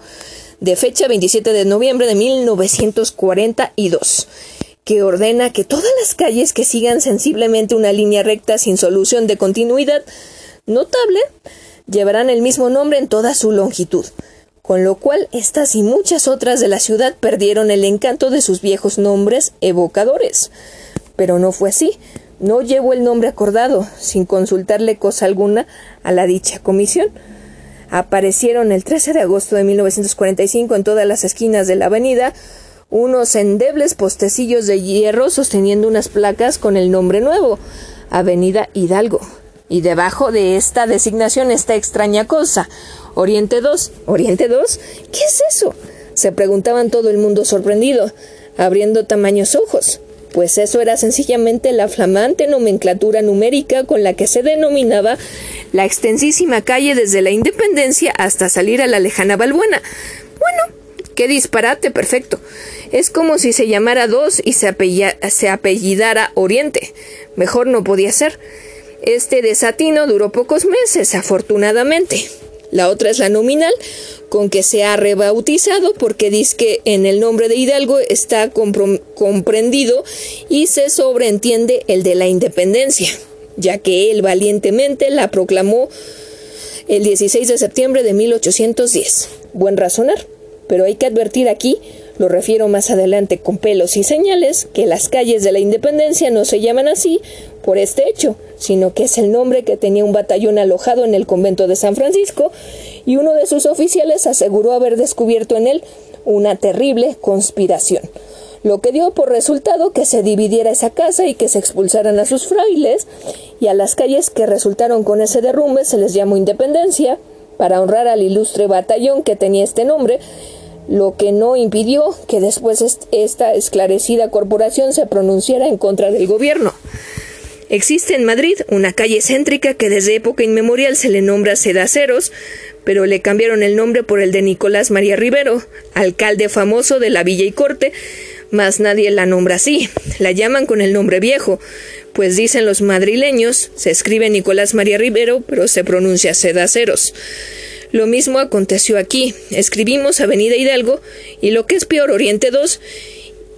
de fecha 27 de noviembre de 1942, que ordena que todas las calles que sigan sensiblemente una línea recta sin solución de continuidad notable llevarán el mismo nombre en toda su longitud, con lo cual estas y muchas otras de la ciudad perdieron el encanto de sus viejos nombres evocadores. Pero no fue así, no llevó el nombre acordado, sin consultarle cosa alguna a la dicha comisión. Aparecieron el 13 de agosto de 1945 en todas las esquinas de la avenida unos endebles postecillos de hierro sosteniendo unas placas con el nombre nuevo, Avenida Hidalgo. Y debajo de esta designación esta extraña cosa, Oriente 2. ¿Oriente 2? ¿Qué es eso? se preguntaban todo el mundo sorprendido, abriendo tamaños ojos pues eso era sencillamente la flamante nomenclatura numérica con la que se denominaba la extensísima calle desde la Independencia hasta salir a la lejana Balbuena. Bueno, qué disparate perfecto. Es como si se llamara dos y se, apellidara Oriente. Mejor no podía ser. Este desatino duró pocos meses, afortunadamente. La otra es la nominal, con que se ha rebautizado porque dice que en el nombre de Hidalgo está comprendido y se sobreentiende el de la independencia, ya que él valientemente la proclamó el 16 de septiembre de 1810. Buen razonar, pero hay que advertir aquí lo refiero más adelante con pelos y señales, que las calles de la Independencia no se llaman así por este hecho, sino que es el nombre que tenía un batallón alojado en el convento de San Francisco, y uno de sus oficiales aseguró haber descubierto en él una terrible conspiración, lo que dio por resultado que se dividiera esa casa y que se expulsaran a sus frailes, y a las calles que resultaron con ese derrumbe se les llamó Independencia, para honrar al ilustre batallón que tenía este nombre, lo que no impidió que después esta esclarecida corporación se pronunciara en contra del gobierno. Existe en Madrid una calle céntrica que desde época inmemorial se le nombra Sedaceros, pero le cambiaron el nombre por el de Nicolás María Rivero, alcalde famoso de la Villa y Corte, mas nadie la nombra así, la llaman con el nombre viejo, pues dicen los madrileños, se escribe Nicolás María Rivero, pero se pronuncia Sedaceros. Lo mismo aconteció aquí. Escribimos Avenida Hidalgo y lo que es peor Oriente 2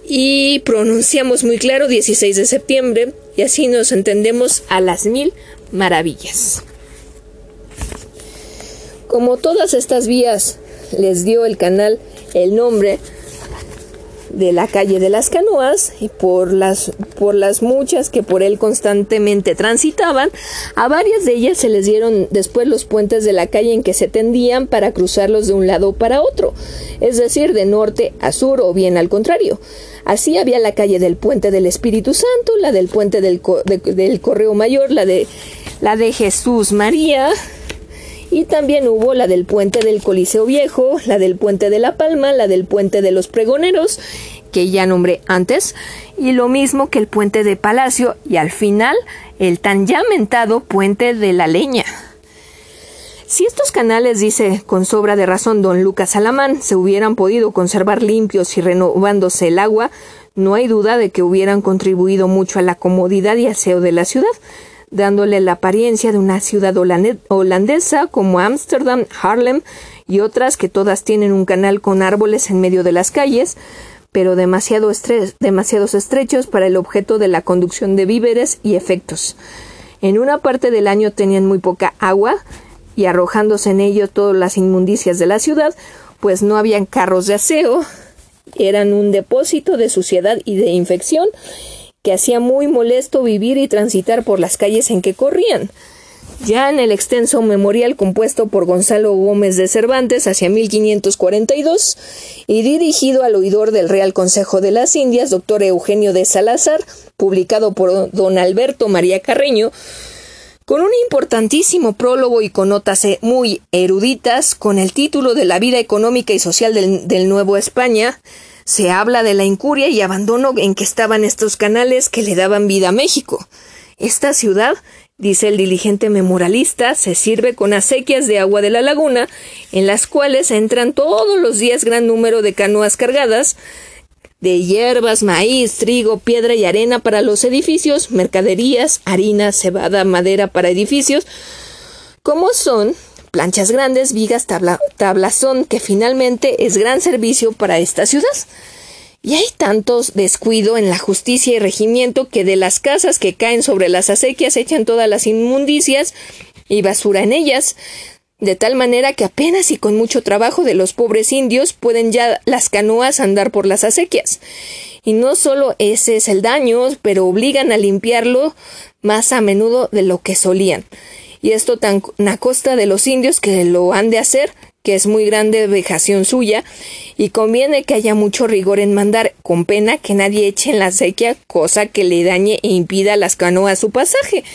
y pronunciamos muy claro 16 de septiembre y así nos entendemos a las mil maravillas. Como todas estas vías les dio el canal el nombre de la calle de las canoas y por las, por las muchas que por él constantemente transitaban, a varias de ellas se les dieron después los puentes de la calle en que se tendían para cruzarlos de un lado para otro, es decir, de norte a sur o bien al contrario. Así había la calle del puente del Espíritu Santo, la del puente del, del Correo Mayor, la de, la de Jesús María, y también hubo la del puente del Coliseo Viejo, la del puente de La Palma, la del puente de los Pregoneros, que ya nombré antes, y lo mismo que el puente de Palacio y al final el tan ya mentado puente de la Leña. Si estos canales, dice con sobra de razón don Lucas Alamán, se hubieran podido conservar limpios y renovándose el agua, no hay duda de que hubieran contribuido mucho a la comodidad y aseo de la ciudad, dándole la apariencia de una ciudad holandesa como Ámsterdam, Harlem y otras que todas tienen un canal con árboles en medio de las calles, pero demasiado estrechos para el objeto de la conducción de víveres y efectos. En una parte del año tenían muy poca agua, y arrojándose en ello todas las inmundicias de la ciudad, pues no habían carros de aseo, eran un depósito de suciedad y de infección que hacía muy molesto vivir y transitar por las calles en que corrían. Ya en el extenso memorial compuesto por Gonzalo Gómez de Cervantes hacia 1542 y dirigido al oidor del Real Consejo de las Indias, doctor Eugenio de Salazar, publicado por don Alberto María Carreño, con un importantísimo prólogo y con notas eh, muy eruditas, con el título de La vida económica y social del, del Nuevo España, se habla de la incuria y abandono en que estaban estos canales que le daban vida a México. Esta ciudad dice el diligente memorialista, se sirve con acequias de agua de la laguna, en las cuales entran todos los días gran número de canoas cargadas de hierbas, maíz, trigo, piedra y arena para los edificios, mercaderías, harina, cebada, madera para edificios, como son planchas grandes, vigas, tablazón, que finalmente es gran servicio para esta ciudad. Y hay tantos descuido en la justicia y regimiento que de las casas que caen sobre las acequias echan todas las inmundicias y basura en ellas, de tal manera que apenas y con mucho trabajo de los pobres indios pueden ya las canoas andar por las acequias. Y no solo ese es el daño, pero obligan a limpiarlo más a menudo de lo que solían. Y esto tan a costa de los indios que lo han de hacer, que es muy grande vejación suya, y conviene que haya mucho rigor en mandar, con pena que nadie eche en la sequía cosa que le dañe e impida a las canoas su pasaje,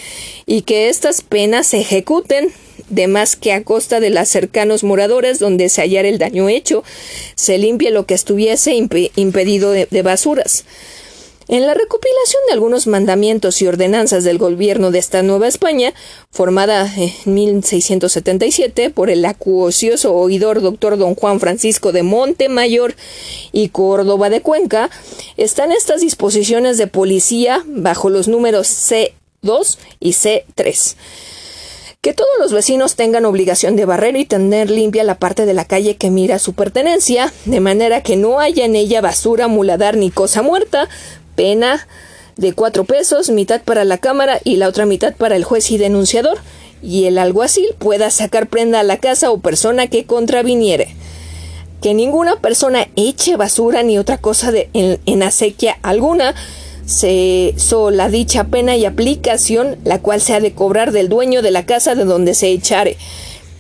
y que estas penas se ejecuten de más que a costa de las cercanos moradores donde se hallara el daño hecho, se limpie lo que estuviese impedido de basuras. En la recopilación de algunos mandamientos y ordenanzas del gobierno de esta Nueva España, formada en 1677 por el acuocioso oidor doctor don Juan Francisco de Montemayor y Córdoba de Cuenca, están estas disposiciones de policía bajo los números C2 y C3 que todos los vecinos tengan obligación de barrer y tener limpia la parte de la calle que mira su pertenencia, de manera que no haya en ella basura, muladar ni cosa muerta, pena de cuatro pesos, mitad para la cámara y la otra mitad para el juez y denunciador, y el alguacil pueda sacar prenda a la casa o persona que contraviniere. Que ninguna persona eche basura ni otra cosa de, en, acequia alguna, se la dicha pena y aplicación, la cual se ha de cobrar del dueño de la casa de donde se echare.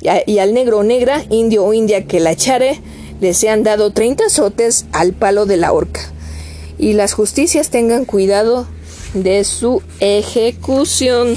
Y, y al negro o negra, indio o india que la echare, le sean dado treinta azotes al palo de la horca y las justicias tengan cuidado de su ejecución.